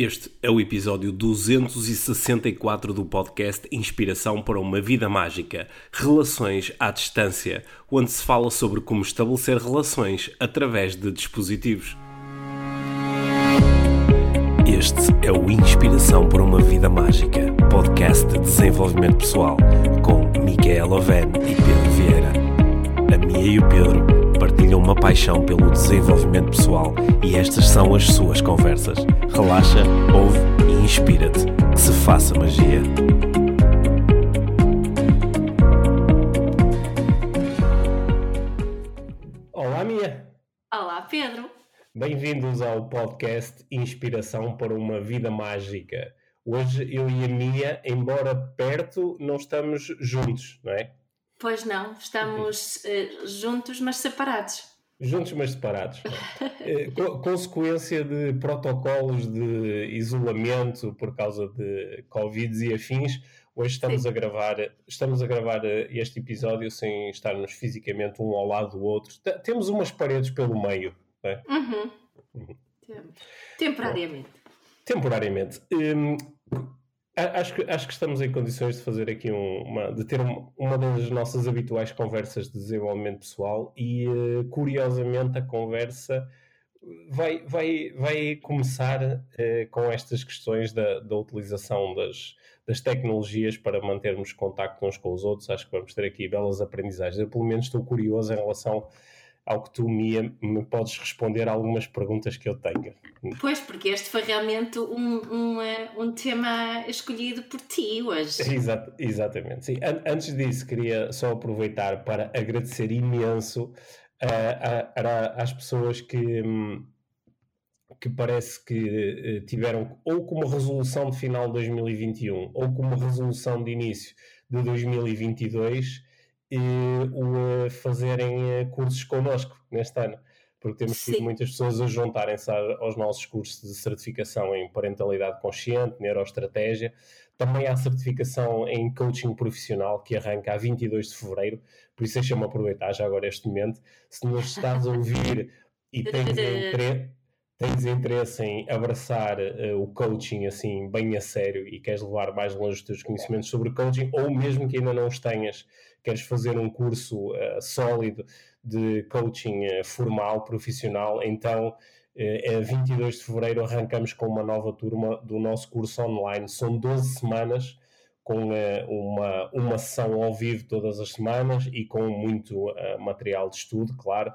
Este é o episódio 264 do podcast Inspiração para uma Vida Mágica Relações à Distância, onde se fala sobre como estabelecer relações através de dispositivos. Este é o Inspiração para uma Vida Mágica, podcast de desenvolvimento pessoal, com Micaela Oven e Pedro Vieira. A Mia e o Pedro partilham uma paixão pelo desenvolvimento pessoal e estas são as suas conversas. Relaxa, ouve e inspira-te. Que se faça magia. Olá, Mia. Olá, Pedro. Bem-vindos ao podcast Inspiração para uma Vida Mágica. Hoje eu e a Mia, embora perto, não estamos juntos, não é? Pois não, estamos uh, juntos, mas separados. Juntos, mas separados. Eh, consequência de protocolos de isolamento por causa de Covid e afins, hoje estamos a gravar, estamos a gravar eh, este episódio sem estarmos fisicamente um ao lado do outro. Temos umas paredes pelo meio. É? Uhum. Uhum. Temporariamente. Bom, temporariamente. Um, Acho que, acho que estamos em condições de fazer aqui um, uma, de ter uma, uma das nossas habituais conversas de desenvolvimento pessoal e uh, curiosamente a conversa vai, vai, vai começar uh, com estas questões da, da utilização das, das tecnologias para mantermos contacto uns com os outros. Acho que vamos ter aqui belas aprendizagens. Eu pelo menos estou curioso em relação ao que tu, Mia, me podes responder a algumas perguntas que eu tenho. Pois, porque este foi realmente um, um, um tema escolhido por ti hoje. Exato, exatamente. Sim. Antes disso, queria só aproveitar para agradecer imenso uh, às pessoas que. Um, que parece que uh, tiveram ou como resolução de final de 2021 ou como resolução de início de 2022 o fazerem eh, cursos connosco neste ano, porque temos tido muitas pessoas a juntarem-se aos nossos cursos de certificação em parentalidade consciente, neuroestratégia. Também há certificação em coaching profissional que arranca a 22 de fevereiro, por isso deixa-me aproveitar já agora este momento. Se nos estás a ouvir e tens interesse tens interesse em abraçar uh, o coaching assim bem a sério e queres levar mais longe os teus conhecimentos sobre coaching, ou mesmo que ainda não os tenhas, queres fazer um curso uh, sólido de coaching uh, formal, profissional, então é 22 de fevereiro arrancamos com uma nova turma do nosso curso online. São 12 semanas com uma, uma sessão ao vivo todas as semanas e com muito material de estudo, claro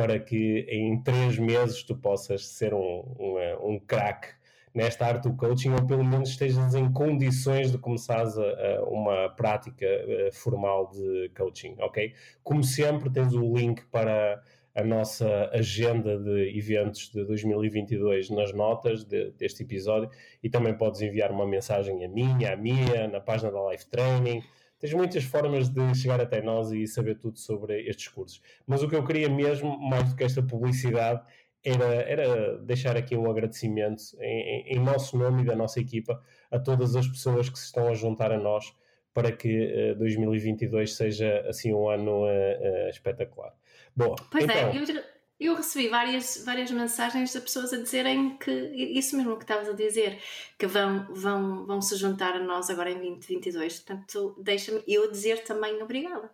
para que em três meses tu possas ser um, um, um craque nesta arte do coaching ou pelo menos estejas em condições de começares a, a uma prática a, formal de coaching, ok? Como sempre, tens o link para a nossa agenda de eventos de 2022 nas notas de, deste episódio e também podes enviar uma mensagem a mim, à minha, na página da Life Training tens muitas formas de chegar até nós e saber tudo sobre estes cursos. Mas o que eu queria mesmo, mais do que esta publicidade, era, era deixar aqui um agradecimento em, em, nosso nome e da nossa equipa a todas as pessoas que se estão a juntar a nós para que uh, 2022 seja assim um ano uh, uh, espetacular. Bom, pois é, então, é, eu eu recebi várias, várias mensagens de pessoas a dizerem que isso mesmo que estavas a dizer, que vão, vão, vão se juntar a nós agora em 2022. Portanto, deixa-me eu dizer também obrigada.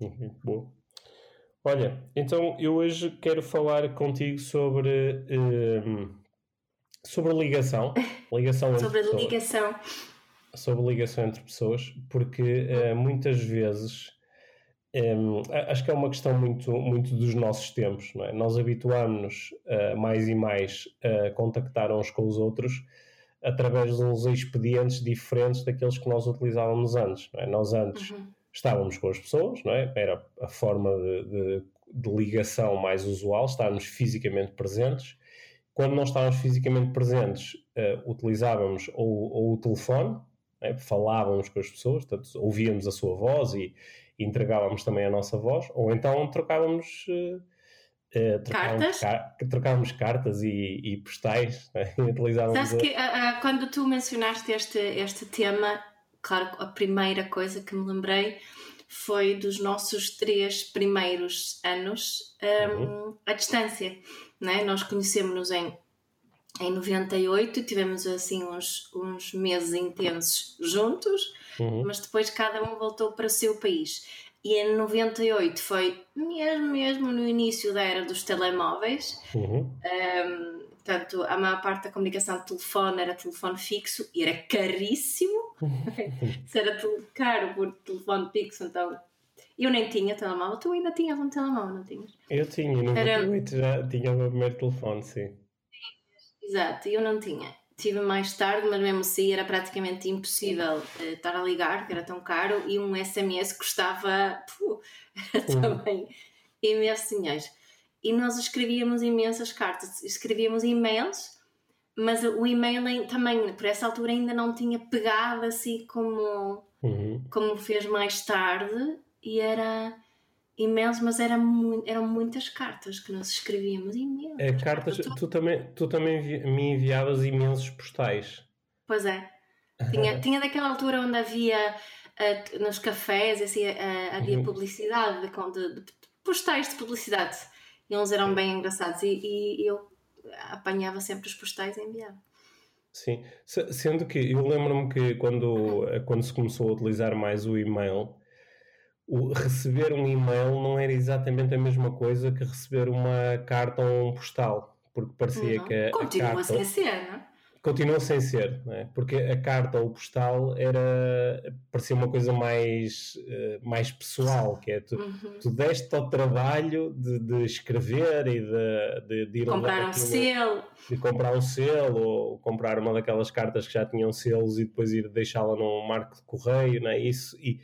Uhum, boa. Olha, então eu hoje quero falar contigo sobre, um, sobre ligação. ligação sobre ligação. Sobre ligação entre pessoas, porque uh, muitas vezes um, acho que é uma questão muito, muito dos nossos tempos, não é? Nós habituámos-nos uh, mais e mais a contactar uns com os outros através de uns expedientes diferentes daqueles que nós utilizávamos antes. É? Nós antes uhum. estávamos com as pessoas, não é? era a forma de, de, de ligação mais usual, estávamos fisicamente presentes. Quando não estávamos fisicamente presentes, uh, utilizávamos ou, ou, o telefone, é? falávamos com as pessoas, portanto, ouvíamos a sua voz e, entregávamos também a nossa voz, ou então trocávamos. Uh, trocávamos, cartas? Car trocávamos cartas e, e postais. Né? Sabes que uh, quando tu mencionaste este, este tema, claro, a primeira coisa que me lembrei foi dos nossos três primeiros anos um, uhum. à distância. Né? Nós conhecemos-nos em em 98 tivemos assim uns, uns meses intensos juntos, uhum. mas depois cada um voltou para o seu país. E em 98 foi mesmo, mesmo no início da era dos telemóveis. Uhum. Um, portanto, a maior parte da comunicação de telefone era telefone fixo e era caríssimo. Se era caro por telefone fixo, então eu nem tinha telemóvel. Tu ainda tinhas um telemóvel, não tinhas? Eu tinha, no 98 era... já tinha o meu primeiro telefone, sim. Exato, eu não tinha. Tive mais tarde, mas mesmo assim era praticamente impossível uh, estar a ligar, que era tão caro, e um SMS custava puh, uhum. também imenso dinheiro. E nós escrevíamos imensas cartas, escrevíamos e-mails, mas o e-mail também, por essa altura, ainda não tinha pegado assim como, uhum. como fez mais tarde, e era imenso, mas era mu eram muitas cartas que nós escrevíamos, imensas. É, cartas, tu, também, tu também me enviavas imensos postais. Pois é. Tinha, tinha daquela altura onde havia uh, nos cafés assim, uh, havia uhum. publicidade de, de, de, postais de publicidade e uns eram bem engraçados e, e eu apanhava sempre os postais e enviava. Sim, sendo que eu lembro-me que quando, quando se começou a utilizar mais o e-mail, o receber um e-mail não era exatamente a mesma coisa que receber uma carta ou um postal, porque parecia não. que a, Continua a carta... sem ser, não Continua sem ser, é? porque a carta ou o postal era parecia uma coisa mais, uh, mais pessoal, que é tu, uhum. tu deste ao trabalho de, de escrever e de, de, de ir comprar um selo, de comprar um selo ou comprar uma daquelas cartas que já tinham selos e depois ir deixá-la num marco de correio, não é? Isso e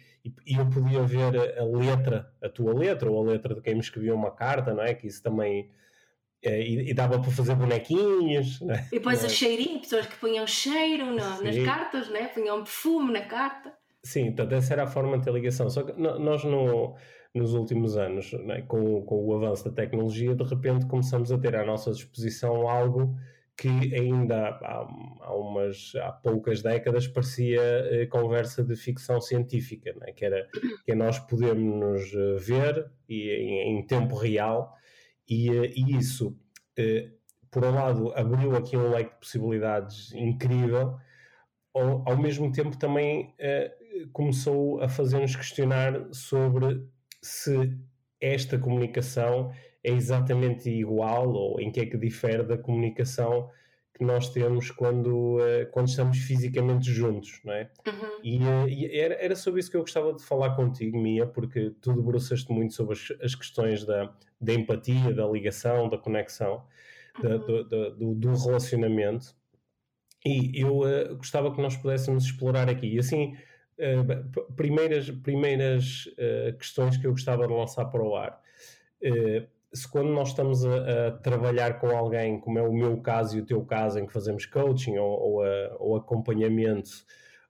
e, eu podia ver a, a, letra, a tua letra, ou a letra de quem me escrevia uma carta, não é? Que isso também. É, e, e, dava para fazer bonequinhos. É? E depois o cheirinho, pessoas que punham cheiro no, nas cartas, né? punham perfume na carta. Sim, portanto, essa era a forma de ter ligação. Só que nós, no, nos últimos anos, né? com, com o avanço da tecnologia, de repente começamos a ter à nossa disposição algo que ainda há, há, umas, há poucas décadas parecia eh, conversa de ficção científica, né? que era que nós podemos eh, ver e, em, em, tempo real e, eh, e isso, eh, por um lado, abriu aqui um leque de possibilidades incrível, ao, ao mesmo tempo também eh, começou a fazer-nos questionar sobre se esta comunicação é exatamente igual ou em que é que difere da comunicação que nós temos quando, uh, quando estamos fisicamente juntos, não é? Uhum. E, uh, e era, era, sobre isso que eu gostava de falar contigo, Mia, porque tu debruçaste muito sobre as, as questões da, da empatia, da ligação, da conexão, uhum. da, do, do, do, relacionamento. E eu uh, gostava que nós pudéssemos explorar aqui. E assim, primeiras, primeiras questões que eu gostava de lançar para o ar se quando nós estamos a, a, trabalhar com alguém, como é o meu caso e o teu caso, em que fazemos coaching ou, ou, a, ou acompanhamento,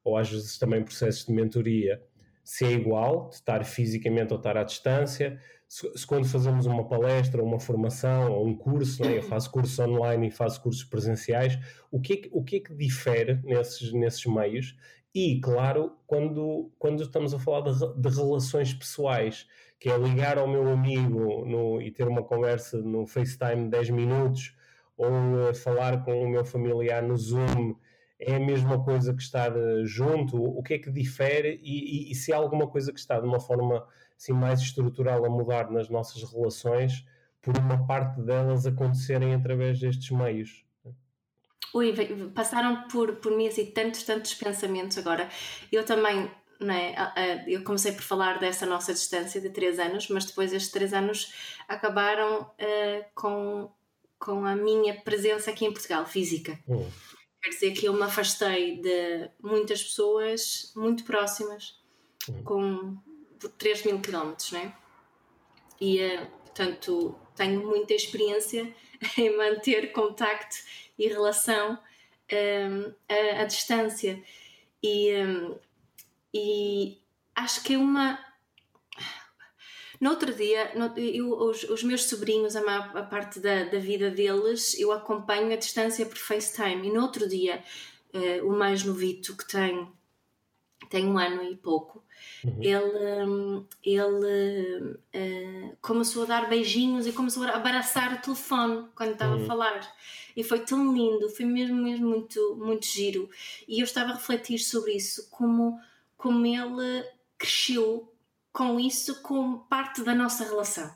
ou às vezes também processos de mentoria, se é igual, de estar fisicamente ou estar à distância, se, se quando fazemos uma palestra, uma formação ou um curso, né? eu faço cursos online e faço cursos presenciais, o que é que, o que, é que difere nesses, nesses meios? E, claro, quando, quando estamos a falar de, de relações pessoais, que é ligar ao meu amigo no, e ter uma conversa no FaceTime de 10 minutos ou uh, falar com o meu familiar no Zoom é a mesma coisa que estar uh, junto? O que é que difere e, e, e, se há alguma coisa que está de uma forma assim, mais estrutural a mudar nas nossas relações por uma parte delas acontecerem através destes meios? Ui, passaram por, por mim assim, tantos, tantos pensamentos agora. Eu também é? Eu comecei por falar dessa nossa distância de três anos, mas depois estes três anos acabaram uh, com, com a minha presença aqui em Portugal, física. Hum. Quer dizer que eu me afastei de muitas pessoas muito próximas, hum. com 3 mil quilómetros, não é? E, uh, portanto, tenho muita experiência em manter contacto e relação um, à, à distância. E, um, e acho que é uma. No outro dia, no, eu, os, os, meus sobrinhos, a maior a parte da, da, vida deles, eu acompanho a distância por FaceTime. E no outro dia, uh, o mais novito que tem, tem um ano e pouco, uhum. ele, ele uh, começou a dar beijinhos e começou a abraçar o telefone quando estava uhum. a falar. e foi tão lindo, foi mesmo, mesmo muito, muito giro. E eu estava a refletir sobre isso, como, como ele cresceu com isso como parte da nossa relação.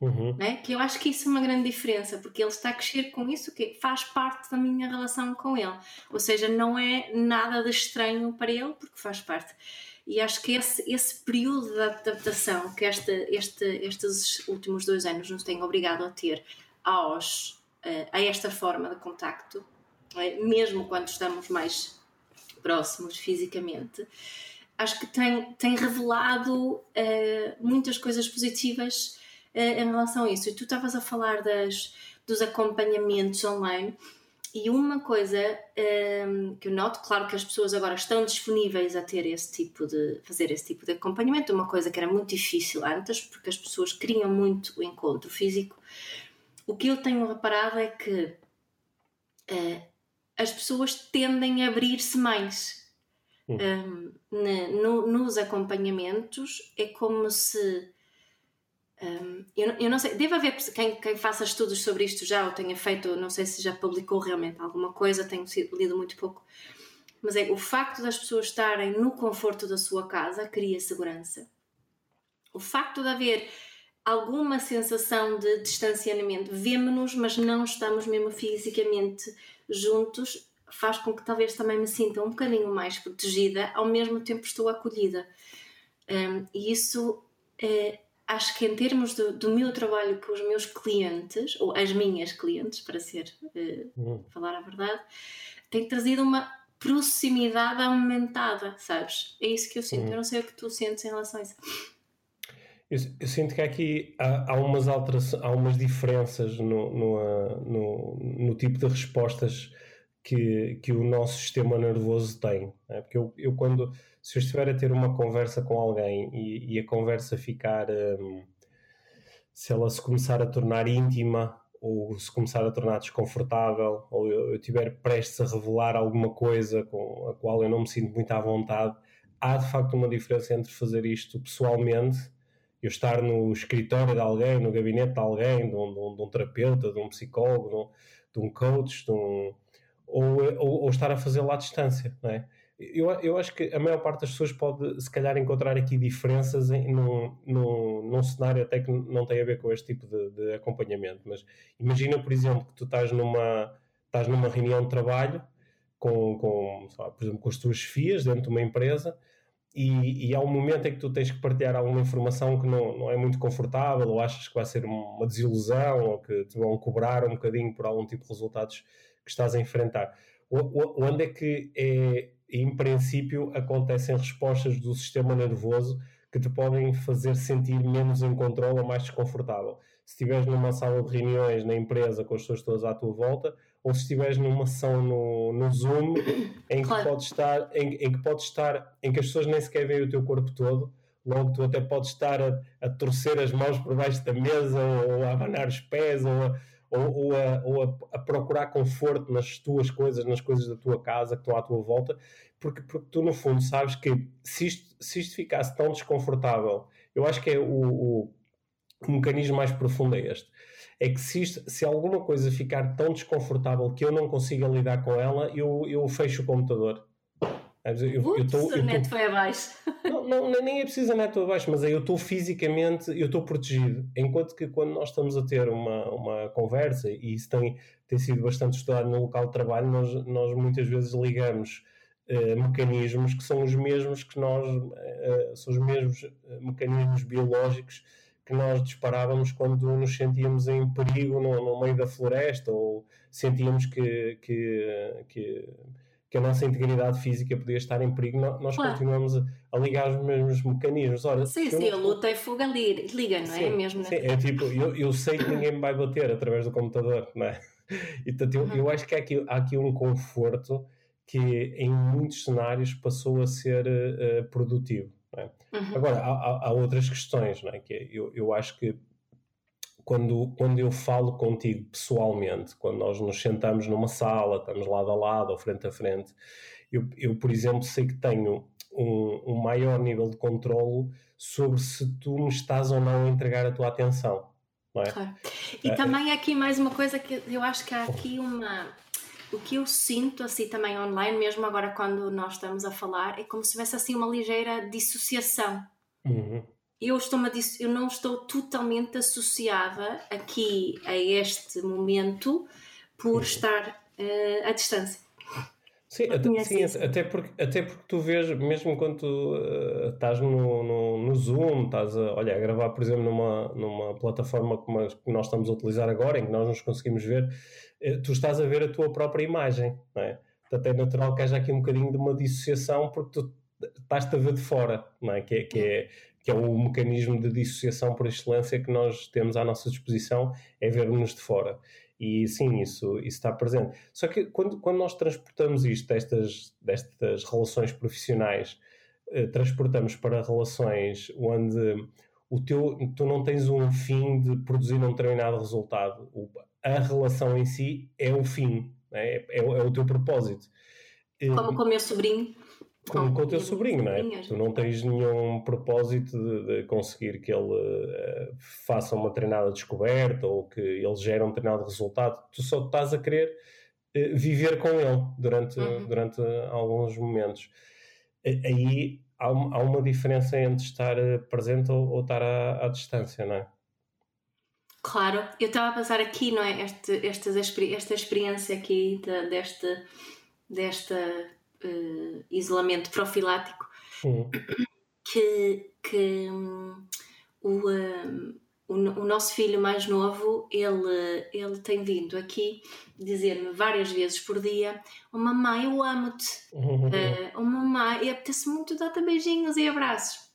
Uhum. Né? Que eu acho que isso é uma grande diferença, porque ele está a crescer com isso que faz parte da minha relação com ele. Ou seja, não é nada de estranho para ele, porque faz parte. E acho que esse, esse período de adaptação que este, este, estes últimos dois anos nos têm obrigado a ter aos, uh, a esta forma de contacto, é? mesmo quando estamos mais próximos fisicamente, acho que tem, tem revelado uh, muitas coisas positivas uh, em relação a isso. E tu estavas a falar das, dos acompanhamentos online e uma coisa um, que eu noto, claro que as pessoas agora estão disponíveis a ter esse tipo de fazer esse tipo de acompanhamento, uma coisa que era muito difícil antes, porque as pessoas queriam muito o encontro físico. O que eu tenho reparado é que uh, as pessoas tendem a abrir-se mais. Um, no, nos acompanhamentos é como se um, eu, eu, não sei, deve haver quem, quem, faça estudos sobre isto já, ou tenha feito, não sei se já publicou realmente alguma coisa, tenho lido muito pouco, mas é o facto das pessoas estarem no conforto da sua casa cria segurança. O facto de haver alguma sensação de distanciamento, vemo-nos, mas não estamos mesmo fisicamente juntos, faz com que talvez também me sinta um bocadinho mais protegida, ao mesmo tempo estou acolhida. Um, e isso é acho que em termos do, do, meu trabalho com os meus clientes, ou as minhas clientes, para ser uh, uhum. falar a verdade, tem trazido uma proximidade aumentada, sabes? É isso que eu sinto. Uhum. Eu não sei o que tu sentes em relação a isso. Eu, eu sinto que aqui há, há, umas alterações, há umas diferenças no, no, no, no, tipo de respostas que, que o nosso sistema nervoso tem. Né? Porque eu, eu quando se eu estiver a ter uma conversa com alguém e, e a conversa ficar, um, se ela se começar a tornar íntima ou se começar a tornar desconfortável ou eu, estiver prestes a revelar alguma coisa com a qual eu não me sinto muito à vontade, há de facto uma diferença entre fazer isto pessoalmente, eu estar no escritório de alguém, no gabinete de alguém, de um, de um, de um terapeuta, de um psicólogo, de um, de um coach, de um, ou, ou, ou, estar a fazê-lo à distância, não é? eu, eu acho que a maior parte das pessoas pode, se calhar, encontrar aqui diferenças em, num, num, num cenário até que não tem a ver com este tipo de, de acompanhamento. Mas imagina, por exemplo, que tu estás numa, estás numa reunião de trabalho com, com lá, por exemplo, com as tuas chefias dentro de uma empresa e, e, há um momento em que tu tens que partilhar alguma informação que não, não é muito confortável ou achas que vai ser uma desilusão ou que te vão cobrar um bocadinho por algum tipo de resultados que estás a enfrentar. Onde é que é em princípio, acontecem respostas do sistema nervoso que te podem fazer sentir menos em controle ou mais desconfortável. Se estiveres numa sala de reuniões na empresa com as pessoas todas à tua volta, ou se estiveres numa sessão no, no Zoom em que, claro. podes estar, em, em, que podes estar, em que as pessoas nem sequer veem o teu corpo todo, logo tu até podes estar a, a torcer as mãos por baixo da mesa, ou a abanar os pés, ou a, ou, ou, a, ou a, a, procurar conforto nas tuas coisas, nas coisas da tua casa que estão à tua volta, porque, porque tu, no fundo, sabes que se isto, se isto ficasse tão desconfortável, eu acho que é o, o, o mecanismo mais profundo é este. É que se, isto, se alguma coisa ficar tão desconfortável que eu não consiga lidar com ela, eu, eu fecho o computador. Eu, Ups, eu tô, eu net foi abaixo. Não, não, nem é preciso a net abaixo, mas aí eu estou fisicamente, eu estou protegido. Enquanto que quando nós estamos a ter uma, uma conversa, e isso tem, tem sido bastante estudado no local de trabalho, nós, nós muitas vezes ligamos uh, mecanismos que são os mesmos que nós, uh, são os mesmos mecanismos biológicos que nós disparávamos quando nos sentíamos em perigo no, no meio da floresta ou sentíamos que, que, que que a nossa integridade física podia estar em perigo, nós claro. continuamos a, a, ligar os mesmos mecanismos. Ora, sim, sim, não... a luta e fuga liga, não é? Sim, Mesmo sim, é tipo, eu, eu sei que ninguém me vai bater através do computador, não é? Então, eu, uhum. eu acho que há aqui, há aqui um conforto que em muitos cenários passou a ser uh, produtivo. É? Uhum. Agora, há, há, outras questões, não é? que é, eu, eu acho que quando, quando eu falo contigo pessoalmente, quando nós nos sentamos numa sala, estamos lado a lado ou frente a frente, eu, eu por exemplo, sei que tenho um, um maior nível de controlo sobre se tu me estás ou não a entregar a tua atenção. não é? Claro. E uh, também aqui mais uma coisa que eu acho que há aqui uma o que eu sinto assim também online, mesmo agora quando nós estamos a falar, é como se tivesse assim uma ligeira dissociação. Uhum. Eu, estou eu não estou totalmente associada aqui a este momento por uhum. estar uh, à distância. Sim, até, sim até, porque, até porque tu vês, mesmo quando tu, uh, estás no, no, no, Zoom, estás a, olha, a gravar, por exemplo, numa, numa plataforma como a que nós estamos a utilizar agora, em que nós nos conseguimos ver, uh, tu estás a ver a tua própria imagem, não é? Portanto, é natural que haja aqui um bocadinho de uma dissociação, porque tu estás-te a ver de fora, não é? Que, é, que, é, que é o mecanismo de dissociação por excelência que nós temos à nossa disposição, é ver-nos de fora. E sim, isso, isso está presente. Só que quando, quando nós transportamos isto, destas, destas relações profissionais, eh, transportamos para relações onde o teu, tu não tens um fim de produzir um determinado resultado. O, a relação em si é o fim, é, é, é o teu propósito. Como com o meu sobrinho com, com o teu sobrinho, não é? Tu não tens nenhum propósito de, de conseguir que ele uh, faça uma treinada descoberta ou que ele gere um treinado resultado. Tu só estás a querer uh, viver com ele durante, uhum. durante alguns momentos. Uh, aí há, há, uma diferença entre estar presente ou, ou estar à, à, distância, não é? Claro, eu estava a passar aqui, não é? Este, esta, esta experiência aqui de, desta, desta uh, isolamento profilático uhum. que, que um, o, um, o, o, nosso filho mais novo ele, ele tem vindo aqui dizer-me várias vezes por dia oh, mamãe eu amo-te uhum. uh, oh, mamãe e apetece muito dar-te beijinhos e abraços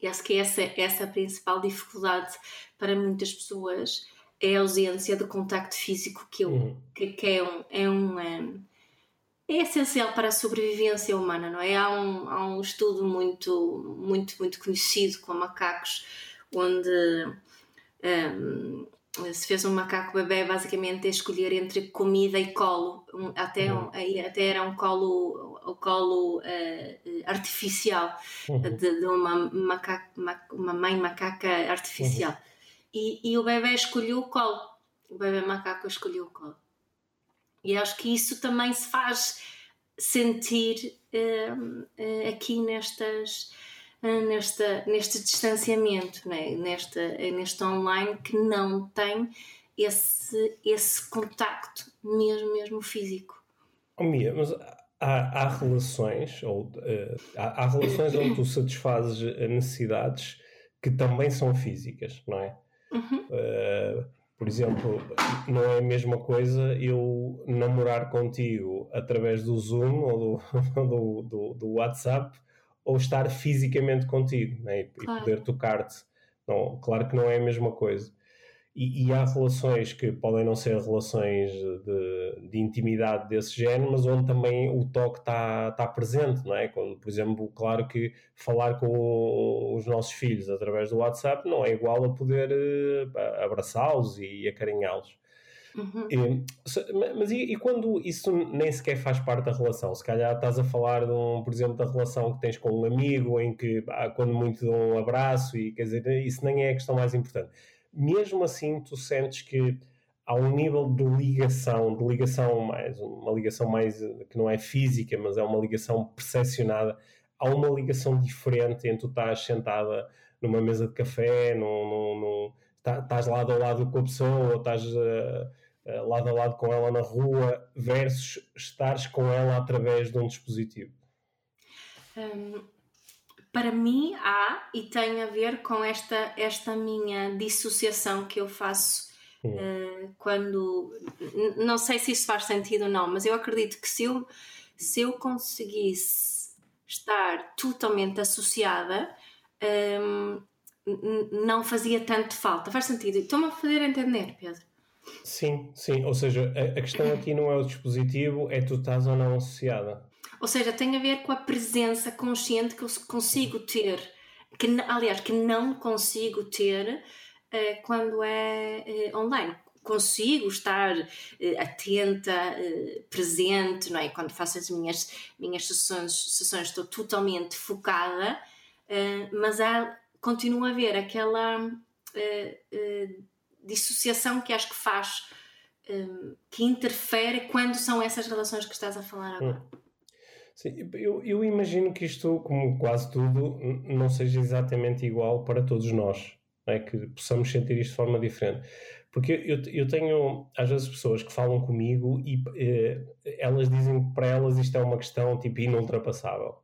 e acho que essa, essa é a principal dificuldade para muitas pessoas é a ausência de contacto físico que, eu, uhum. que, que é um, é um, um é essencial para a sobrevivência humana, não é? Há um, há um estudo muito, muito, muito conhecido com macacos, onde um, se fez um macaco bebê basicamente a escolher entre comida e colo, até, uhum. um, até era um colo, um colo uh, artificial uhum. de, de, uma, macaco, uma mãe macaca artificial. Uhum. E, e o bebê escolheu o colo, o bebê macaco escolheu o colo. E acho que isso também se faz sentir uh, uh, aqui nestas, uh, nesta, neste distanciamento, né? nesta, neste online que não tem esse, esse contacto mesmo, mesmo físico. Oh, Mia, mas há, há relações, ou há, há relações onde tu satisfazes necessidades que também são físicas, não é? Uhum. Por exemplo, não é a mesma coisa eu namorar contigo através do Zoom ou do, do, do, do WhatsApp ou estar fisicamente contigo né? e, claro. poder tocar-te. Não, claro que não é a mesma coisa. E, e, há relações que podem não ser relações de, de, intimidade desse género, mas onde também o toque está tá presente, não é? Quando, por exemplo, claro que falar com os nossos filhos através do WhatsApp não é igual a poder uh, abraçá-los e acarinhá-los. Uhum. E, mas e, e, quando isso nem sequer faz parte da relação? Se calhar estás a falar, de um, por exemplo, da relação que tens com um amigo, em que quando muito dão um abraço, e quer dizer, isso nem é a questão mais importante mesmo assim tu sentes que há um nível de ligação, de ligação mais, uma ligação mais que não é física, mas é uma ligação percepcionada, há uma ligação diferente entre tu estás sentada numa mesa de café, num, tá, estás lado a lado com a pessoa, ou estás uh, lado a lado com ela na rua, versus estares com ela através de um dispositivo. Um, para mim há e tem a ver com esta, esta minha dissociação que eu faço uh, quando. Não sei se isso faz sentido ou não, mas eu acredito que se eu, se eu conseguisse estar totalmente associada, um, ehm, não fazia tanto falta. Faz sentido? Estou-me a fazer entender, Pedro. Sim, sim. Ou seja, a, a questão aqui não é o dispositivo, é tu estás ou não associada. Ou seja, tem a ver com a presença consciente que eu consigo ter, que, aliás, que não consigo ter uh, quando é uh, online. Consigo estar uh, atenta, presente, não é? Quando faço as minhas, minhas sessões, sessões estou totalmente focada, mas há, continua a haver aquela dissociação que acho que faz, que interfere quando são essas relações que estás a falar agora. Hum. Sim, eu, eu imagino que isto, como quase tudo, não seja exatamente igual para todos nós, é? que possamos sentir isto de forma diferente. Porque eu, eu tenho, às vezes, pessoas que falam comigo e eh, elas dizem que para elas isto é uma questão tipo inultrapassável.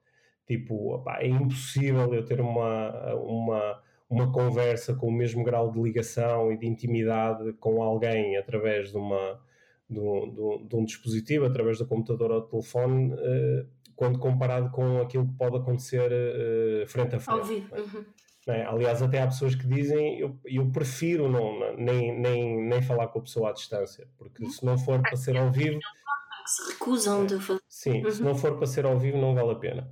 Tipo, é impossível eu ter uma, uma, uma conversa com o mesmo grau de ligação e de intimidade com alguém através de, uma, de, um, de um dispositivo, através do computador ou do telefone, eh, quando comparado com aquilo que pode acontecer uh, frente a frente. É? Uhum. É? Aliás, até há pessoas que dizem eu, eu prefiro não, nem, nem, nem falar com a pessoa à distância, porque se não for para ser ao vivo. Se recusam de fazer. Sim, uhum. se não for para ser ao vivo, não vale a pena.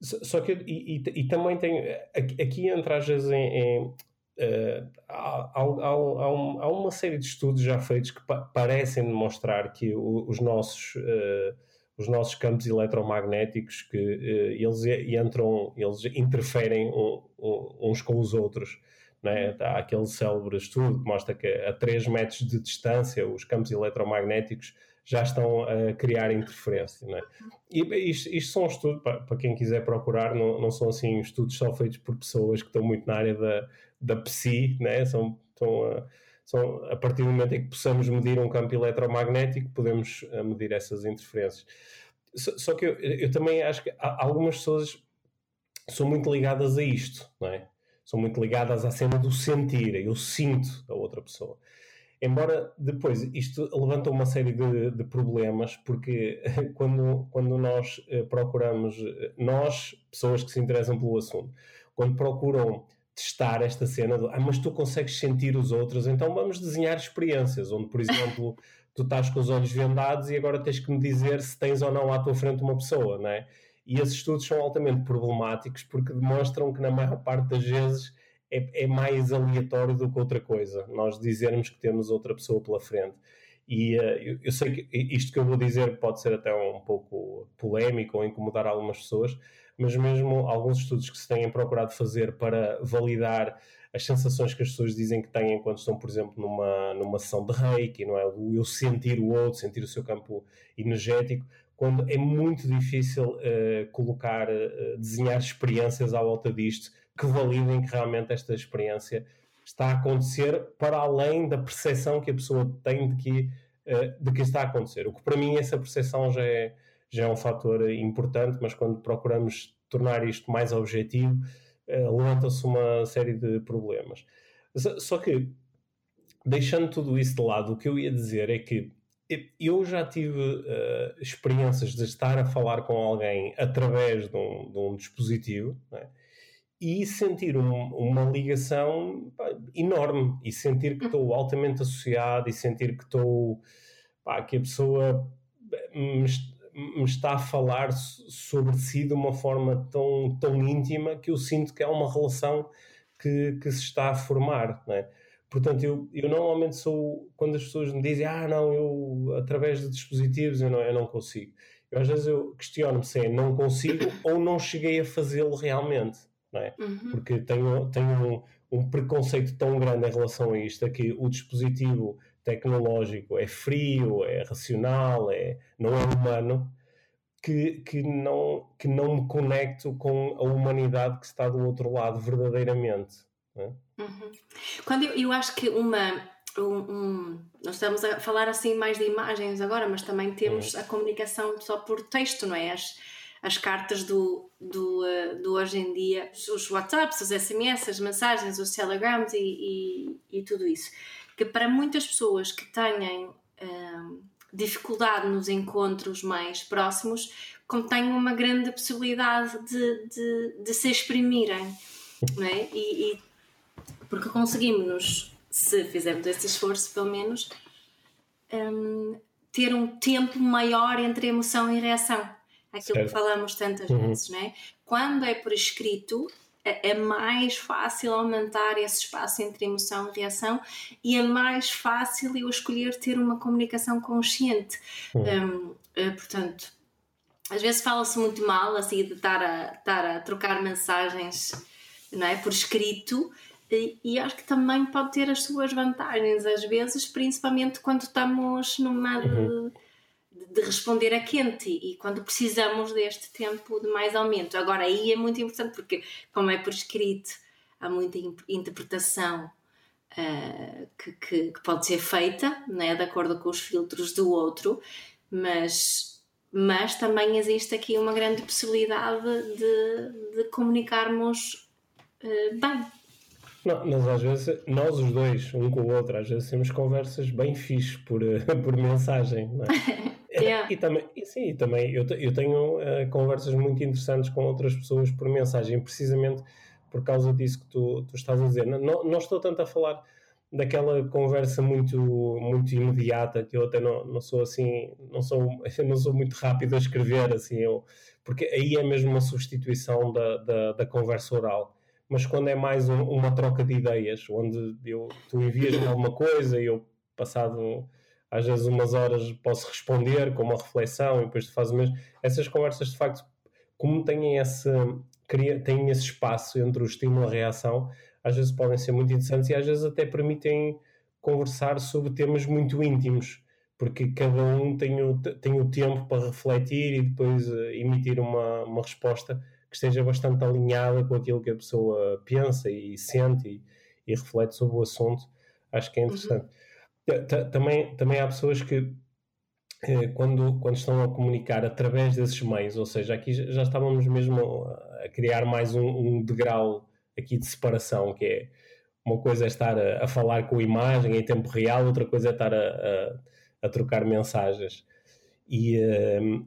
Só que, e, e, e também tem. Aqui entra às vezes em. em uh, há, há, há, há, uma série de estudos já feitos que pa parecem demonstrar que o, os nossos. Uh, os nossos campos eletromagnéticos que uh, eles entram, eles interferem um, um, uns com os outros. Né? Há aquele célebre estudo que mostra que a 3 metros de distância os campos eletromagnéticos já estão a criar interferência. Né? E isto, isto são estudos, para, para quem quiser procurar, não, não são assim estudos só feitos por pessoas que estão muito na área da, da psi, né? são, estão a são, a partir do momento em que possamos medir um campo eletromagnético, podemos uh, medir essas interferências. Só, só que eu, eu, também acho que algumas pessoas são muito ligadas a isto, não é? São muito ligadas à cena do sentir, eu sinto a outra pessoa. Embora depois isto levanta uma série de, de problemas, porque quando, quando nós uh, procuramos, eh, nós, pessoas que se interessam pelo assunto, quando procuram testar esta cena do, ah, mas tu consegues sentir os outros, então vamos desenhar experiências, onde, por exemplo, tu estás com os olhos vendados e agora tens que me dizer se tens ou não à tua frente uma pessoa, não é? E esses estudos são altamente problemáticos porque demonstram que, na maior parte das vezes, é, é mais aleatório do que outra coisa, nós dizermos que temos outra pessoa pela frente. E uh, eu, eu, sei que isto que eu vou dizer pode ser até um pouco polémico ou incomodar algumas pessoas, mas mesmo alguns estudos que se têm procurado fazer para validar as sensações que as pessoas dizem que têm quando estão, por exemplo, numa, numa sessão de reiki, não é? O eu sentir o outro, sentir o seu campo energético, quando é muito difícil uh, colocar, uh, desenhar experiências à volta disto que validem que realmente esta experiência está a acontecer para além da percepção que a pessoa tem de que, uh, de que está a acontecer. O que para mim essa percepção já é, já é um fator importante, mas quando procuramos tornar isto mais objetivo, uh, levanta-se uma série de problemas. Só que, deixando tudo isso de lado, o que eu ia dizer é que eu já tive uh, experiências de estar a falar com alguém através de um, de um dispositivo né, e sentir um, uma ligação pá, enorme e sentir que estou altamente associado e sentir que estou pá, que a pessoa me, me está a falar sobre si de uma forma tão, tão íntima que eu sinto que é uma relação que, que se está a formar, é? Portanto, eu, eu normalmente sou, quando as pessoas me dizem, ah, não, eu, através de dispositivos, eu não, eu não consigo. Eu, às vezes eu questiono-me se é não consigo ou não cheguei a fazê-lo realmente, não é? Uhum. Porque tenho, tenho um, um preconceito tão grande em relação a isto, é que o dispositivo tecnológico é frio, é racional, é, não é humano, que, que, não, que não me conecto com a humanidade que está do outro lado verdadeiramente. É? Uhum. Quando eu, eu, acho que uma. Um, um, nós estamos a falar assim mais de imagens agora, mas também temos uhum. a comunicação só por texto, não é? As, as cartas do, do, uh, do hoje em dia, os WhatsApps, os SMS, as mensagens, os Telegrams e, e, e tudo isso que para muitas pessoas que tenham hum, dificuldade nos encontros mais próximos, contém uma grande possibilidade de, de, de se exprimirem. Não é? e, e porque conseguimos, se fizermos esse esforço, pelo menos, um, ter um tempo maior entre emoção e reação. Aquilo certo. que falamos tantas uhum. vezes, não é? Quando é por escrito, é, é mais fácil aumentar esse espaço entre emoção e reação e é mais fácil eu escolher ter uma comunicação consciente. Uhum. Um, eh, portanto, às vezes fala-se muito mal assim de estar a, estar a trocar mensagens não é, por escrito. E, e, acho que também pode ter as suas vantagens, às vezes, principalmente quando estamos numa uhum. De, de, responder a quente e quando precisamos deste tempo de mais aumento. Agora, aí é muito importante porque, como é por escrito, há muita interpretação uh, que, que, que, pode ser feita, né, de acordo com os filtros do outro, mas, mas também existe aqui uma grande possibilidade de, de comunicarmos uh, bem não, mas às vezes, nós os dois, um com o outro, às vezes temos conversas bem fixes por, por mensagem, não é? yeah. E também, e sim, também eu, eu tenho uh, conversas muito interessantes com outras pessoas por mensagem, precisamente por causa disso que tu, tu estás a dizer. Não, não estou tanto a falar daquela conversa muito muito imediata que eu até não, não sou assim não sou não sou muito rápido a escrever assim eu porque aí é mesmo uma substituição da, da, da conversa oral mas quando é mais um, uma troca de ideias, onde eu, tu envias-me alguma coisa e eu, passado às vezes umas horas, posso responder com uma reflexão e depois tu fazes o mesmo. Essas conversas, de facto, como têm esse, têm esse espaço entre o estímulo e a reação, às vezes podem ser muito interessantes e às vezes até permitem conversar sobre temas muito íntimos, porque cada um tem o, tem o tempo para refletir e depois uh, emitir uma, uma resposta que esteja bastante alinhada com aquilo que a pessoa pensa e sente e, e reflete sobre o assunto, acho que é interessante. Uhum. Também, também há pessoas que, eh, quando, quando estão a comunicar através desses meios, ou seja, aqui já estávamos mesmo a criar mais um, um degrau aqui de separação, que é uma coisa é estar a, a, falar com imagem em tempo real, outra coisa é estar a, a, a trocar mensagens. E, uh,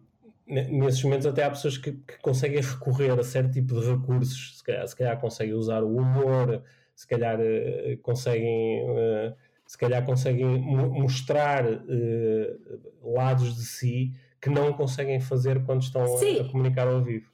nesses momentos até há pessoas que, que, conseguem recorrer a certo tipo de recursos, se calhar, se calhar conseguem usar o humor, se calhar uh, conseguem uh, se calhar conseguem mostrar uh, lados de si que não conseguem fazer quando estão a, a, comunicar ao vivo.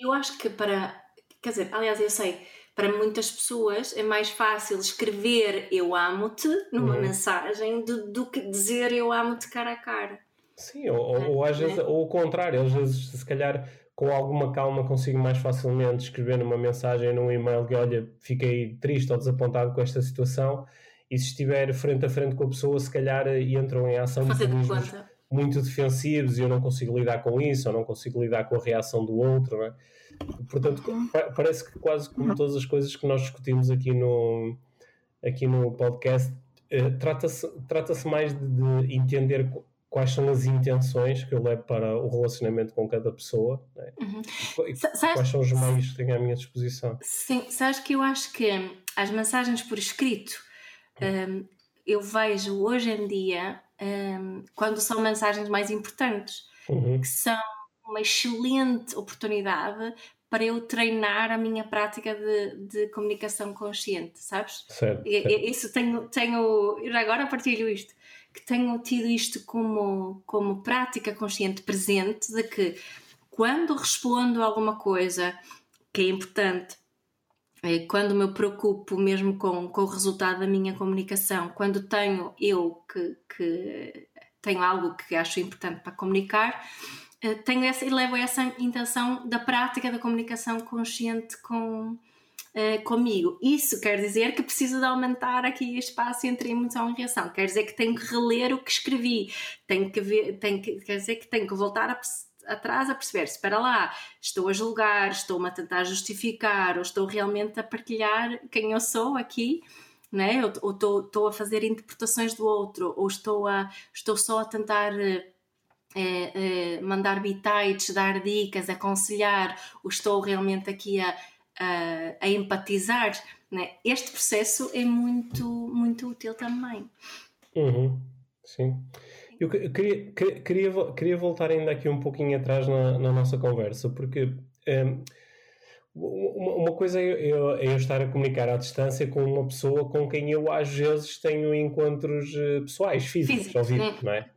Eu acho que para, quer dizer, aliás, eu sei, para muitas pessoas é mais fácil escrever eu amo-te numa uhum. mensagem do, do que dizer eu amo-te cara a cara. Sim, ou, ou, às vezes, ou o contrário, às vezes, se calhar, com alguma calma, consigo mais facilmente escrever numa mensagem, num e-mail, que olha, fiquei triste ou desapontado com esta situação, e se estiver frente a frente com a pessoa, se calhar entram em ação mecanismos muito defensivos e eu não consigo lidar com isso, ou não consigo lidar com a reação do outro, é? Portanto, uhum. parece que quase como todas as coisas que nós discutimos aqui no, aqui no podcast, eh, trata-se trata mais de, de entender quais são as intenções que eu levo para o relacionamento com cada pessoa né? uhum. e quais são os meios que tenho à minha disposição. Sim, sabes que eu acho que as mensagens por escrito um, eu vejo hoje em dia um, quando são mensagens mais importantes uhum. que são uma excelente oportunidade para eu treinar a minha prática de, de comunicação consciente, sabes? Certo, certo. Isso tenho, tenho, já agora partilho isto que tenham tido isto como, como prática consciente presente de que quando respondo alguma coisa que é importante, é quando me preocupo mesmo com, com o resultado da minha comunicação, quando tenho eu que, que tenho algo que acho importante para comunicar, eh, tenho essa e levo essa intenção da prática da comunicação consciente com, uh, comigo. Isso quer dizer que preciso de aumentar aqui o espaço entre emoção e reação. Quer dizer que tenho que reler o que escrevi. Tenho que ver, tenho que, quer dizer que tenho que voltar a atrás a perceber, espera lá, estou a julgar, estou-me a tentar justificar, ou estou realmente a partilhar quem eu sou aqui, né? ou estou, estou a fazer interpretações do outro, ou estou, a, estou só a tentar é, é, mandar bitites, dar dicas, aconselhar, ou estou realmente aqui a, a, a empatizar, né? este processo é muito, muito útil também. Uhum. Sim. Eu queria, queria, queria voltar ainda aqui um pouquinho atrás na, na nossa conversa, porque um, uma coisa é eu, é eu, estar a comunicar à distância com uma pessoa com quem eu às vezes tenho encontros eh, pessoais, físicos, Físico, ao vivo, não é?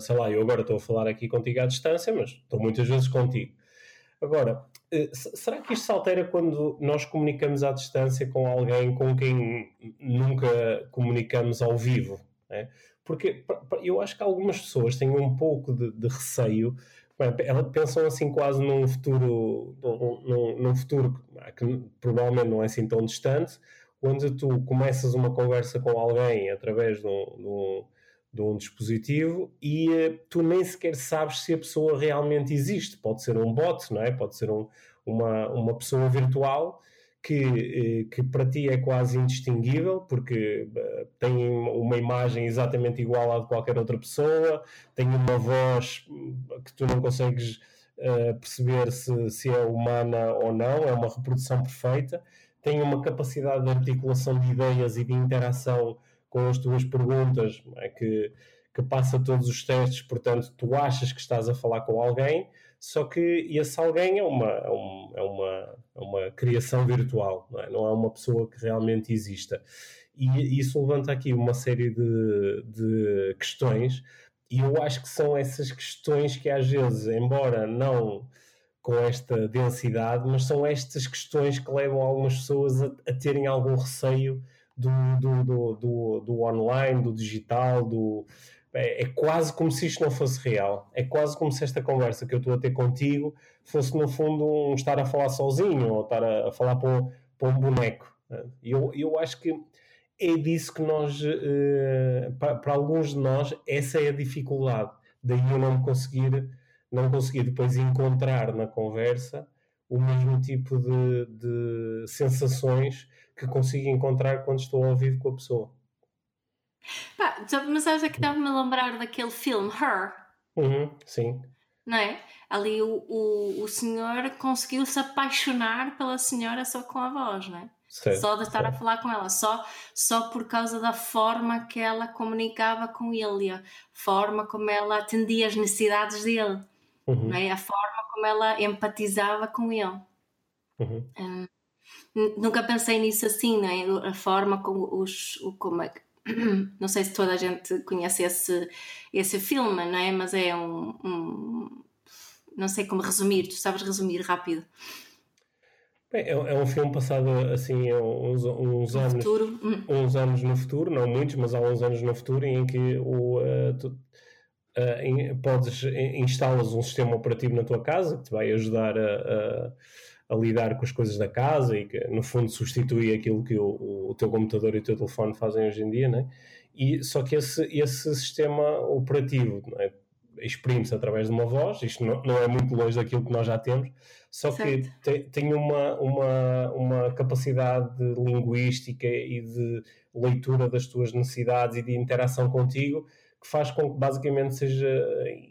Sei lá, eu agora estou a falar aqui contigo à distância, mas estou muitas vezes contigo. Agora, será que isto se altera quando nós comunicamos à distância com alguém com quem nunca comunicamos ao vivo? Né? Porque eu acho que algumas pessoas têm um pouco de, de receio, elas pensam assim quase num futuro, num, num futuro que provavelmente não é assim tão distante, quando tu começas uma conversa com alguém através de um, de um, de um dispositivo e uh, tu nem sequer sabes se a pessoa realmente existe. Pode ser um bot, não é? Pode ser um, uma, uma pessoa virtual que, que para ti é quase indistinguível, porque uh, tem uma imagem exatamente igual à de qualquer outra pessoa, tem uma voz que tu não consegues uh, perceber se, se é humana ou não, é uma reprodução perfeita, tem uma capacidade de articulação de ideias e de interação com as tuas perguntas é? que, que passa todos os testes, portanto, tu achas que estás a falar com alguém só que esse alguém é uma, é, é uma, é uma criação virtual, não é? não é uma pessoa que realmente exista. E isso levanta aqui uma série de, de questões, e eu acho que são essas questões que às vezes, embora não com esta densidade, mas são estas questões que levam algumas pessoas a, a terem algum receio do, do, do, do, do online, do digital, do, é, é, quase como se isto não fosse real. É quase como se esta conversa que eu estou a ter contigo fosse, no fundo, um estar a falar sozinho ou estar a, a falar para um, para um boneco. Eu, eu acho que é disso que nós, uh, para, para, alguns de nós, essa é a dificuldade. Daí eu não conseguir, não conseguir depois encontrar na conversa o mesmo tipo de, de sensações que consigo encontrar quando estou ao vivo com a pessoa. Pá, mas sabes é que estava-me a lembrar daquele filme Her? Uhum, sim. Não é? Ali o, o, o senhor conseguiu se apaixonar pela senhora só com a voz, não é? Certo, só de estar certo. a falar com ela, só, só por causa da forma que ela comunicava com ele, a forma como ela atendia as necessidades dele, uhum. não é? a forma como ela empatizava com ele. Uhum. Hum, nunca pensei nisso assim, não é? A forma como os. Como é, não sei se toda a gente conhece esse, esse filme, não é? Mas é um, um não sei como resumir, tu sabes resumir rápido. É, é um filme passado assim uns, uns anos futuro. Hum. uns anos no futuro, não muitos, mas há uns anos no futuro em que o, uh, tu, uh, in, podes instalas um sistema operativo na tua casa que te vai ajudar a, a a lidar com as coisas da casa e que, no fundo, substitui aquilo que o, o teu computador e o teu telefone fazem hoje em dia, né? E, só que esse, esse sistema operativo é? exprime-se através de uma voz, isto não, não, é muito longe daquilo que nós já temos, só certo. que tem, tem uma, uma, uma capacidade linguística e de leitura das tuas necessidades e de interação contigo que faz com que basicamente seja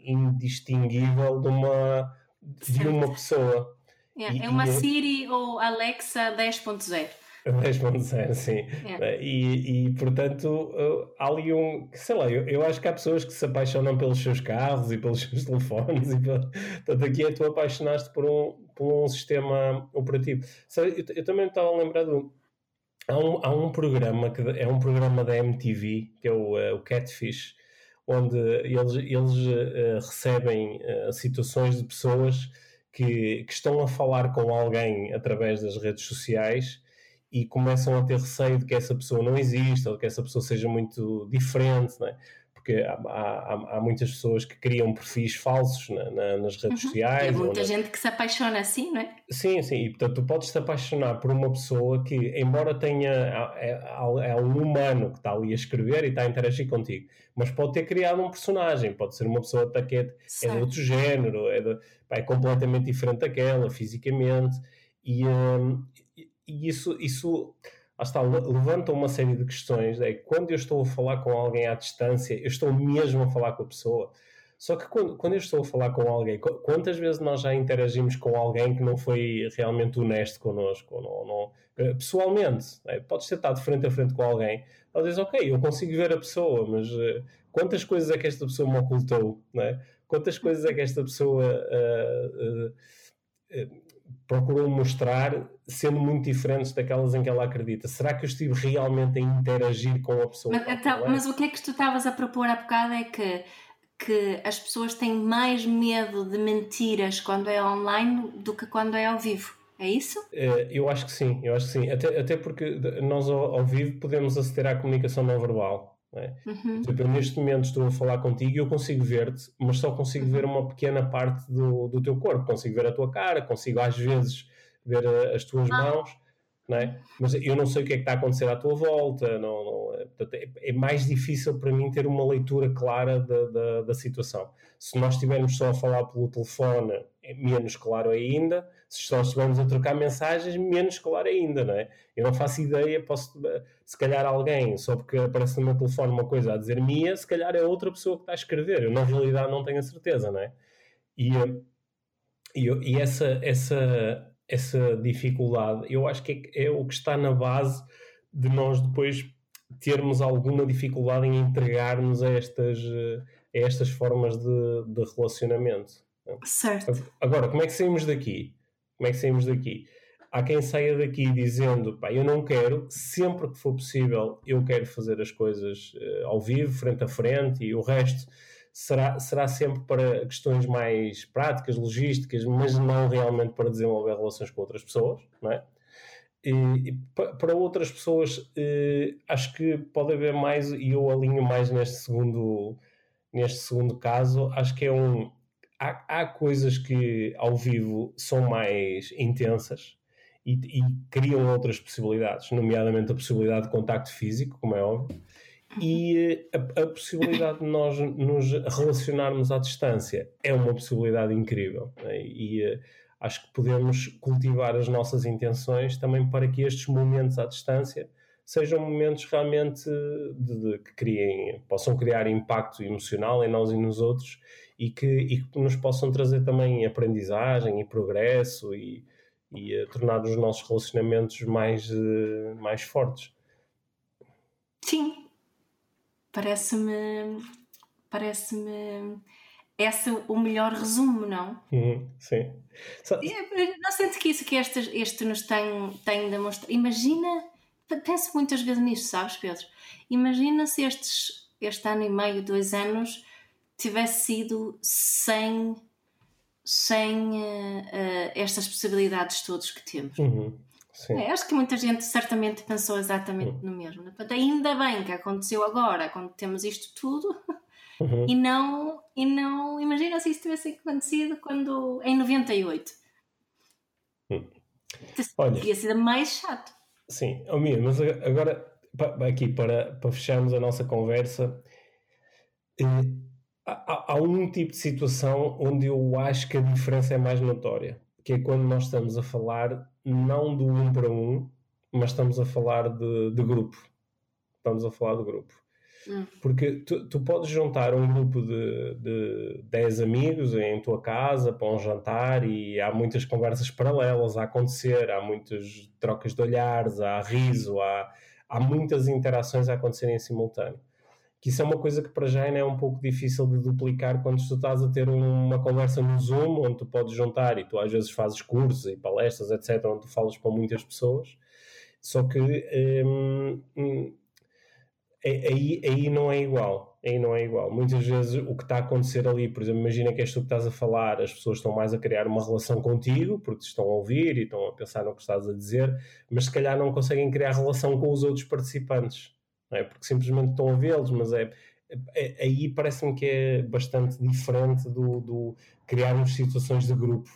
indistinguível de uma, de uma pessoa. Yeah, é, é uma Siri ou Alexa 10.0. 10.0, sim. Yeah. E, e, portanto, há ali um. Sei lá, eu, eu acho que há pessoas que se apaixonam pelos seus carros e pelos seus telefones. E, portanto, aqui é tu apaixonaste por um, por um sistema operativo. Sabe, eu, eu também estava a lembrar de. Há um, há um programa que é um programa da MTV, que é o, uh, o Catfish, onde eles, eles uh, recebem uh, situações de pessoas que, que, estão a falar com alguém através das redes sociais e começam a ter receio de que essa pessoa não exista ou de que essa pessoa seja muito diferente, é? Porque há, há, há, muitas pessoas que criam perfis falsos na, na, nas redes uhum. sociais. Tem muita gente que se apaixona assim, não é? Sim, sim, e portanto tu podes te apaixonar por uma pessoa que, embora tenha, é, é, é um humano que está ali a escrever e está a interagir contigo, mas pode ter criado um personagem, pode ser uma pessoa que é, é de outro género, é de, é completamente diferente daquela, fisicamente, e, um, e isso, isso está, levanta uma série de questões. É, quando eu estou a falar com alguém à distância, eu estou mesmo a falar com a pessoa. Só que quando, quando eu estou a falar com alguém, quantas vezes nós já interagimos com alguém que não foi realmente honesto connosco? Não, não, eh, pessoalmente, é? podes ter estado frente a frente com alguém, diz, ok, eu consigo ver a pessoa, mas uh, quantas coisas é que esta pessoa me ocultou? Não é? Quantas coisas é que esta pessoa uh, uh, procurou mostrar sendo muito diferentes daquelas em que ela acredita? Será que eu estive realmente a interagir com a pessoa? Mas, então, mas o que é que tu estavas a propor há bocado é que, que as pessoas têm mais medo de mentiras quando é online do que quando é ao vivo. É isso? Eu acho que sim, eu acho que sim. Até, até porque nós ao, ao vivo podemos aceder à comunicação não verbal. É? Uhum. Tipo, eu neste momento estou a falar contigo e eu consigo ver-te, mas só consigo ver uhum. uma pequena parte do, do teu corpo. Consigo ver a tua cara, consigo às vezes ver a, as tuas ah. mãos, não é? Mas eu não sei o que é que está a acontecer à tua volta, não, não é, é, mais difícil para mim ter uma leitura clara da, da, da, situação. Se nós estivermos só a falar pelo telefone, é menos claro ainda. Se só estivermos a trocar mensagens, menos claro ainda, não é? Eu não faço ideia, posso, se calhar alguém, só porque aparece no meu telefone uma coisa a dizer minha, se calhar é outra pessoa que está a escrever. Eu na realidade não tenho a certeza, não é? E, e, e essa, essa essa dificuldade, eu acho que é, é, o que está na base de nós depois termos alguma dificuldade em entregarmos a estas, a estas formas de, de relacionamento. Certo. Agora, como é que saímos daqui? Como é que saímos daqui? Há quem saia daqui dizendo, pá, eu não quero, sempre que for possível, eu quero fazer as coisas uh, ao vivo, frente a frente, e o resto será, será sempre para questões mais práticas, logísticas, mas não realmente para desenvolver relações com outras pessoas, não é? E, e para outras pessoas, eh, acho que pode haver mais, e eu alinho mais neste segundo, neste segundo caso, acho que é um. Há, há coisas que ao vivo são mais intensas e, e criam outras possibilidades, nomeadamente a possibilidade de contacto físico, como é óbvio, e a, a, possibilidade de nós nos relacionarmos à distância é uma possibilidade incrível. Né? E uh, acho que podemos cultivar as nossas intenções também para que estes momentos à distância sejam momentos realmente de, de, que criem, possam criar impacto emocional em nós e nos outros e que, e que nos possam trazer também aprendizagem e progresso e, e uh, tornar os nossos relacionamentos mais, mais fortes. Sim, Parece-me. Parece-me. Esse o melhor resumo, não? Uhum, sim. So... Não sente que isso que este, este nos tem, tem demonstrado. Imagina. Penso muitas vezes nisso, sabes, Pedro? Imagina se estes, este ano e meio, dois anos, tivesse sido sem, sem uh, uh, estas possibilidades todas que temos. Uhum. É, acho que muita gente certamente pensou exatamente uhum. no mesmo. Portanto, ainda bem que aconteceu agora, quando temos isto tudo, uhum. e não, e não imagina se isso tivesse acontecido quando, em 98. Uhum. Olha, Teria sido mais chato. Sim, oh, Mia, mas agora, aqui para, para fecharmos a nossa conversa, eh, há, há um tipo de situação onde eu acho que a diferença é mais notória, que é quando nós estamos a falar não do um para um, mas estamos a falar de, de grupo. Estamos a falar de grupo. Hum. Porque tu, tu, podes juntar um grupo de, de 10 amigos em tua casa para um jantar e há muitas conversas paralelas a acontecer, há muitas trocas de olhares, há riso, há, há muitas interações a acontecerem em simultâneo que isso é uma coisa que para já ainda é um pouco difícil de duplicar quando tu estás a ter uma conversa no Zoom, onde tu podes juntar e tu às vezes fazes cursos e palestras, etc., onde tu falas para muitas pessoas. Só que hum, hum, aí, aí não é igual. Aí não é igual. Muitas vezes o que está a acontecer ali, por exemplo, imagina que és tu que estás a falar, as pessoas estão mais a criar uma relação contigo, porque te estão a ouvir e estão a pensar no que estás a dizer, mas se calhar não conseguem criar relação com os outros participantes não é? porque simplesmente estão a vê-los, mas é, é aí parece-me que é bastante diferente do, do criarmos situações de grupo,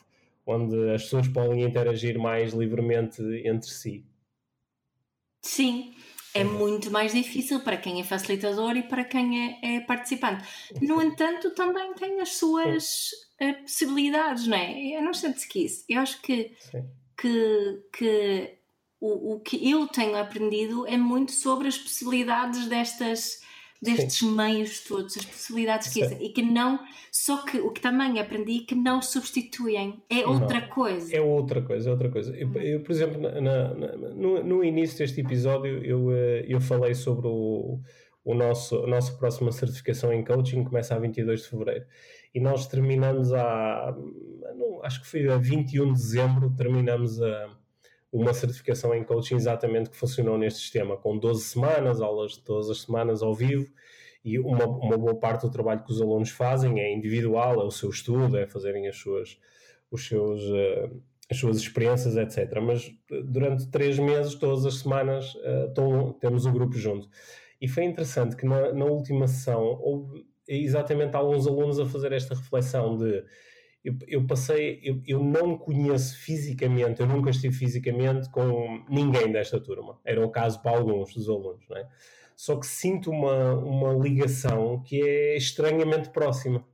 onde as pessoas podem interagir mais livremente entre si. Sim, é muito mais difícil para quem é facilitador e para quem é, é participante. No entanto, também tem as suas uh, possibilidades, não é? Eu não sinto que isso. Eu acho que, que, que o, o que eu tenho aprendido é muito sobre as possibilidades destas destes Sim. meios todos, as possibilidades que existem e que não, só que o que também aprendi que não substituem, é outra não, coisa. É outra coisa, é outra coisa. Eu, hum. eu por exemplo, na, na, no, no, início deste episódio eu, eh, eu falei sobre o, o nosso, a nossa próxima certificação em coaching, começa a 22 de Fevereiro. E nós terminamos a, não, acho que foi a 21 de Dezembro, terminamos a uma certificação em coaching exatamente que funcionou neste sistema, com 12 semanas, aulas todas as semanas ao vivo, e uma, uma boa parte do trabalho que os alunos fazem é individual, é o seu estudo, é fazerem as suas, os seus, uh, as suas experiências, etc. Mas eh, durante três meses, todas as semanas, uh, temos o grupo junto. E foi interessante que na, na última sessão houve exatamente alguns alunos a fazer esta reflexão de eu, eu passei, eu, eu, não conheço fisicamente, eu nunca estive fisicamente com ninguém desta turma. Era o caso para alguns dos alunos, não é? Só que sinto uma, uma ligação que é estranhamente próxima,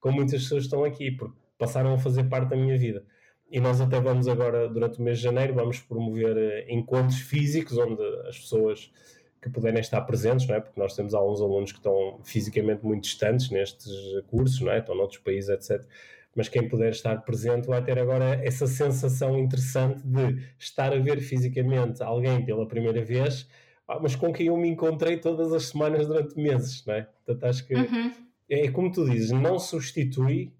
com muitas pessoas estão aqui, porque passaram a fazer parte da minha vida. E nós até vamos agora, durante o mês de janeiro, vamos promover eh, encontros físicos onde as pessoas que puderem estar presentes, não é? porque nós temos alguns alunos que estão fisicamente muito distantes nestes cursos, não é? estão noutros países, etc mas quem puder estar presente vai ter agora essa sensação interessante de estar a ver fisicamente alguém pela primeira vez, mas com quem eu me encontrei todas as semanas durante meses, não é? Portanto, acho que uhum. é como tu dizes, não substitui,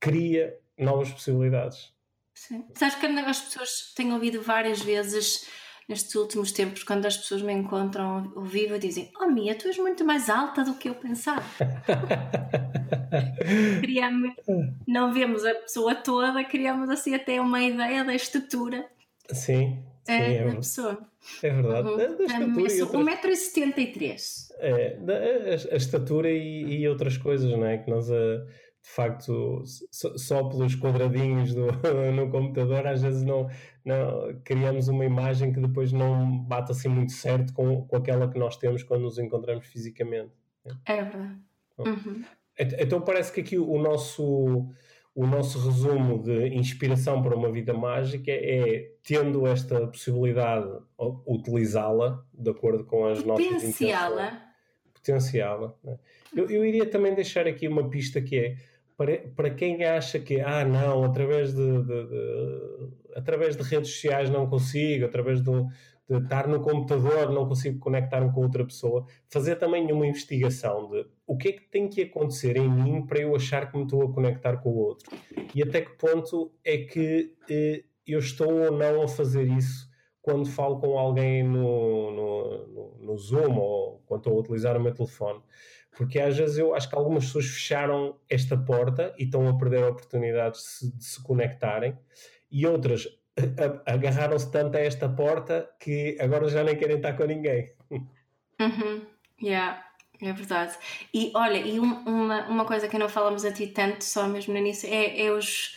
cria novas possibilidades. Sim. Sabes que as pessoas têm ouvido várias vezes nestes últimos tempos, quando as pessoas me encontram ao vivo, dizem: Oh, Mia, tu és muito mais alta do que eu pensava. criamos, não vemos a pessoa toda, criamos assim até uma ideia da estrutura. Sim, sim é, é, pessoa. É verdade. Uhum. Da, da estatura 1,73m. É, a, a, estatura e, e, outras coisas, não é? Que nós. A de facto, só pelos quadradinhos do, no computador, às vezes não, não criamos uma imagem que depois não bate assim muito certo com, com aquela que nós temos quando nos encontramos fisicamente. É verdade. Uhum. Então parece que aqui o nosso, o nosso resumo de inspiração para uma vida mágica é, tendo esta possibilidade, utilizá-la de acordo com as nossas intenções. Potenciá-la. Né? Eu, eu iria também deixar aqui uma pista que é para, para quem acha que, ah, não, através de, de, de através de redes sociais não consigo, através do, de estar no computador não consigo conectar-me com outra pessoa, fazer também uma investigação de o que é que tem que acontecer em mim para eu achar que me estou a conectar com o outro e até que ponto é que eh, eu estou ou não a fazer isso quando falo com alguém no, no, no, no Zoom ou quando estou a utilizar o meu telefone. Porque às vezes eu acho que algumas pessoas fecharam esta porta e estão a perder a oportunidade de se, de se conectarem, e outras agarraram-se tanto a esta porta que agora já nem querem estar com ninguém. Uhum. Yeah. É verdade. E olha, e um, uma, uma coisa que não falamos a ti tanto, só mesmo no início, é, é, os,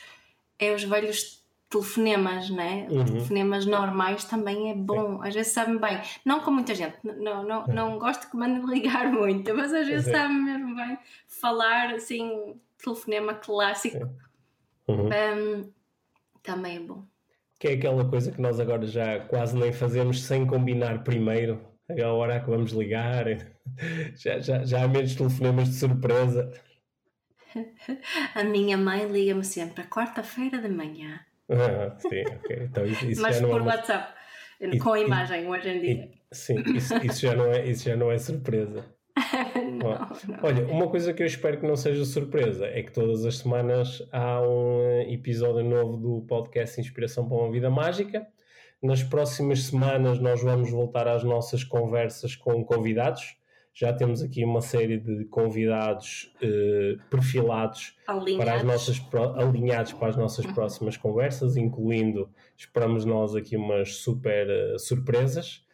é os velhos telefonemas, né? Uhum. Telefonemas normais também é bom. Às vezes sabe bem. Não com muita gente. Não, não, é. não gosto que mandem ligar muito, mas às vezes é. sabe mesmo bem falar assim, telefonema clássico. É. Uhum. Um, também é bom. Que é aquela coisa que nós agora já quase nem fazemos sem combinar primeiro. A hora que vamos ligar. Já, já, já há menos telefonemas de surpresa. A minha mãe liga-me sempre a quarta-feira de manhã ah, sim, ok. Então, isso, Mas por é WhatsApp, isso, com imagem hoje em dia. Sim, isso, isso, já não é, isso já não é surpresa. não, não. Olha, uma coisa que eu espero que não seja surpresa é que todas as semanas há um episódio novo do podcast Inspiração para uma Vida Mágica. Nas próximas semanas nós vamos voltar às nossas conversas com convidados já temos aqui uma série de convidados eh, perfilados alinhados. para as nossas alinhados para as nossas uhum. próximas conversas, incluindo esperamos nós aqui umas super uh, surpresas.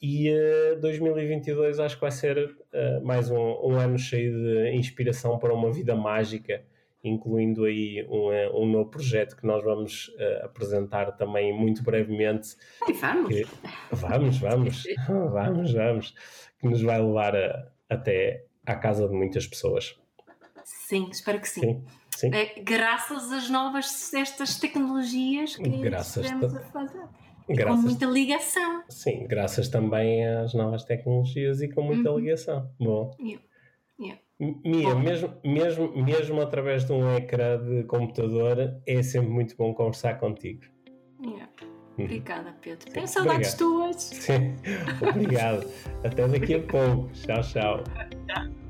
E uh, eh, 2022 acho que vai ser uh, mais um, um, ano cheio de inspiração para uma vida mágica, incluindo aí um, um novo projeto que nós vamos apresentar também muito brevemente. E vamos! Que, vamos, vamos, vamos, vamos que nos vai levar a, até à casa de muitas pessoas. Sim, espero que sim. sim, sim. É, graças às novas estas tecnologias que graças estamos a fazer. Graças, com muita ligação. Sim, graças também às novas tecnologias e com muita uhum. ligação. Bom. Yeah. Yeah. Mia, mesmo, mesmo, mesmo através de um ecrã de computador, é sempre muito bom conversar contigo. Yeah. Obrigada, Pedro. Tenho saudades Obrigado. tuas. Sim, obrigado. Até daqui a pouco. Tchau, tchau. tchau.